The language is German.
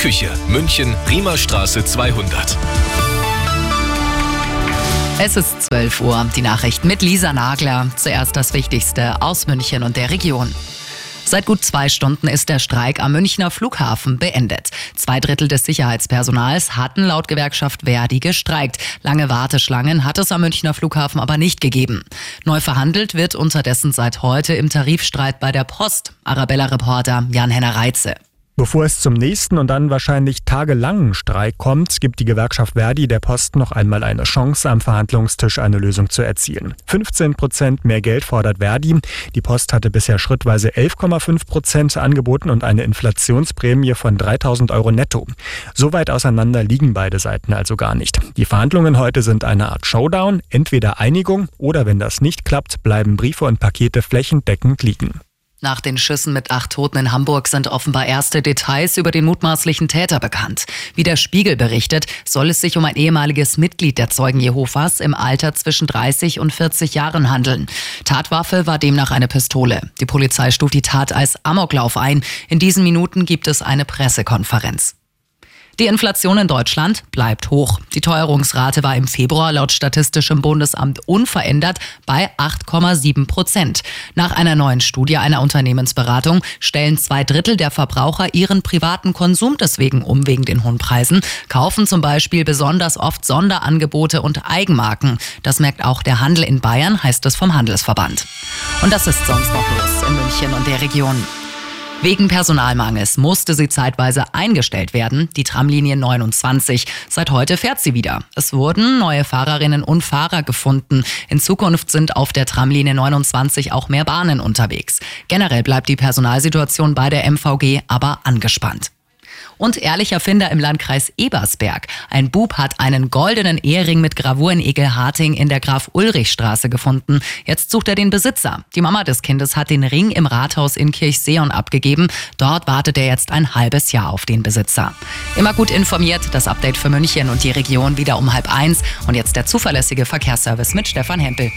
Küche, München, Riemerstraße 200. Es ist 12 Uhr. Die Nachricht mit Lisa Nagler. Zuerst das Wichtigste aus München und der Region. Seit gut zwei Stunden ist der Streik am Münchner Flughafen beendet. Zwei Drittel des Sicherheitspersonals hatten laut Gewerkschaft Verdi gestreikt. Lange Warteschlangen hat es am Münchner Flughafen aber nicht gegeben. Neu verhandelt wird unterdessen seit heute im Tarifstreit bei der Post. Arabella-Reporter Jan-Henner Reitze. Bevor es zum nächsten und dann wahrscheinlich tagelangen Streik kommt, gibt die Gewerkschaft Verdi der Post noch einmal eine Chance, am Verhandlungstisch eine Lösung zu erzielen. 15 Prozent mehr Geld fordert Verdi. Die Post hatte bisher schrittweise 11,5 Prozent angeboten und eine Inflationsprämie von 3000 Euro netto. So weit auseinander liegen beide Seiten also gar nicht. Die Verhandlungen heute sind eine Art Showdown, entweder Einigung oder wenn das nicht klappt, bleiben Briefe und Pakete flächendeckend liegen. Nach den Schüssen mit acht Toten in Hamburg sind offenbar erste Details über den mutmaßlichen Täter bekannt. Wie der Spiegel berichtet, soll es sich um ein ehemaliges Mitglied der Zeugen Jehovas im Alter zwischen 30 und 40 Jahren handeln. Tatwaffe war demnach eine Pistole. Die Polizei stuft die Tat als Amoklauf ein. In diesen Minuten gibt es eine Pressekonferenz. Die Inflation in Deutschland bleibt hoch. Die Teuerungsrate war im Februar laut Statistischem Bundesamt unverändert bei 8,7 Prozent. Nach einer neuen Studie einer Unternehmensberatung stellen zwei Drittel der Verbraucher ihren privaten Konsum deswegen um wegen den hohen Preisen, kaufen zum Beispiel besonders oft Sonderangebote und Eigenmarken. Das merkt auch der Handel in Bayern, heißt es vom Handelsverband. Und das ist sonst noch los in München und der Region. Wegen Personalmangels musste sie zeitweise eingestellt werden, die Tramlinie 29. Seit heute fährt sie wieder. Es wurden neue Fahrerinnen und Fahrer gefunden. In Zukunft sind auf der Tramlinie 29 auch mehr Bahnen unterwegs. Generell bleibt die Personalsituation bei der MVG aber angespannt und ehrlicher Finder im Landkreis Ebersberg. Ein Bub hat einen goldenen Ehering mit Gravur in Egelharting in der Graf-Ulrich-Straße gefunden. Jetzt sucht er den Besitzer. Die Mama des Kindes hat den Ring im Rathaus in Kirchseon abgegeben. Dort wartet er jetzt ein halbes Jahr auf den Besitzer. Immer gut informiert, das Update für München und die Region wieder um halb eins. Und jetzt der zuverlässige Verkehrsservice mit Stefan Hempel.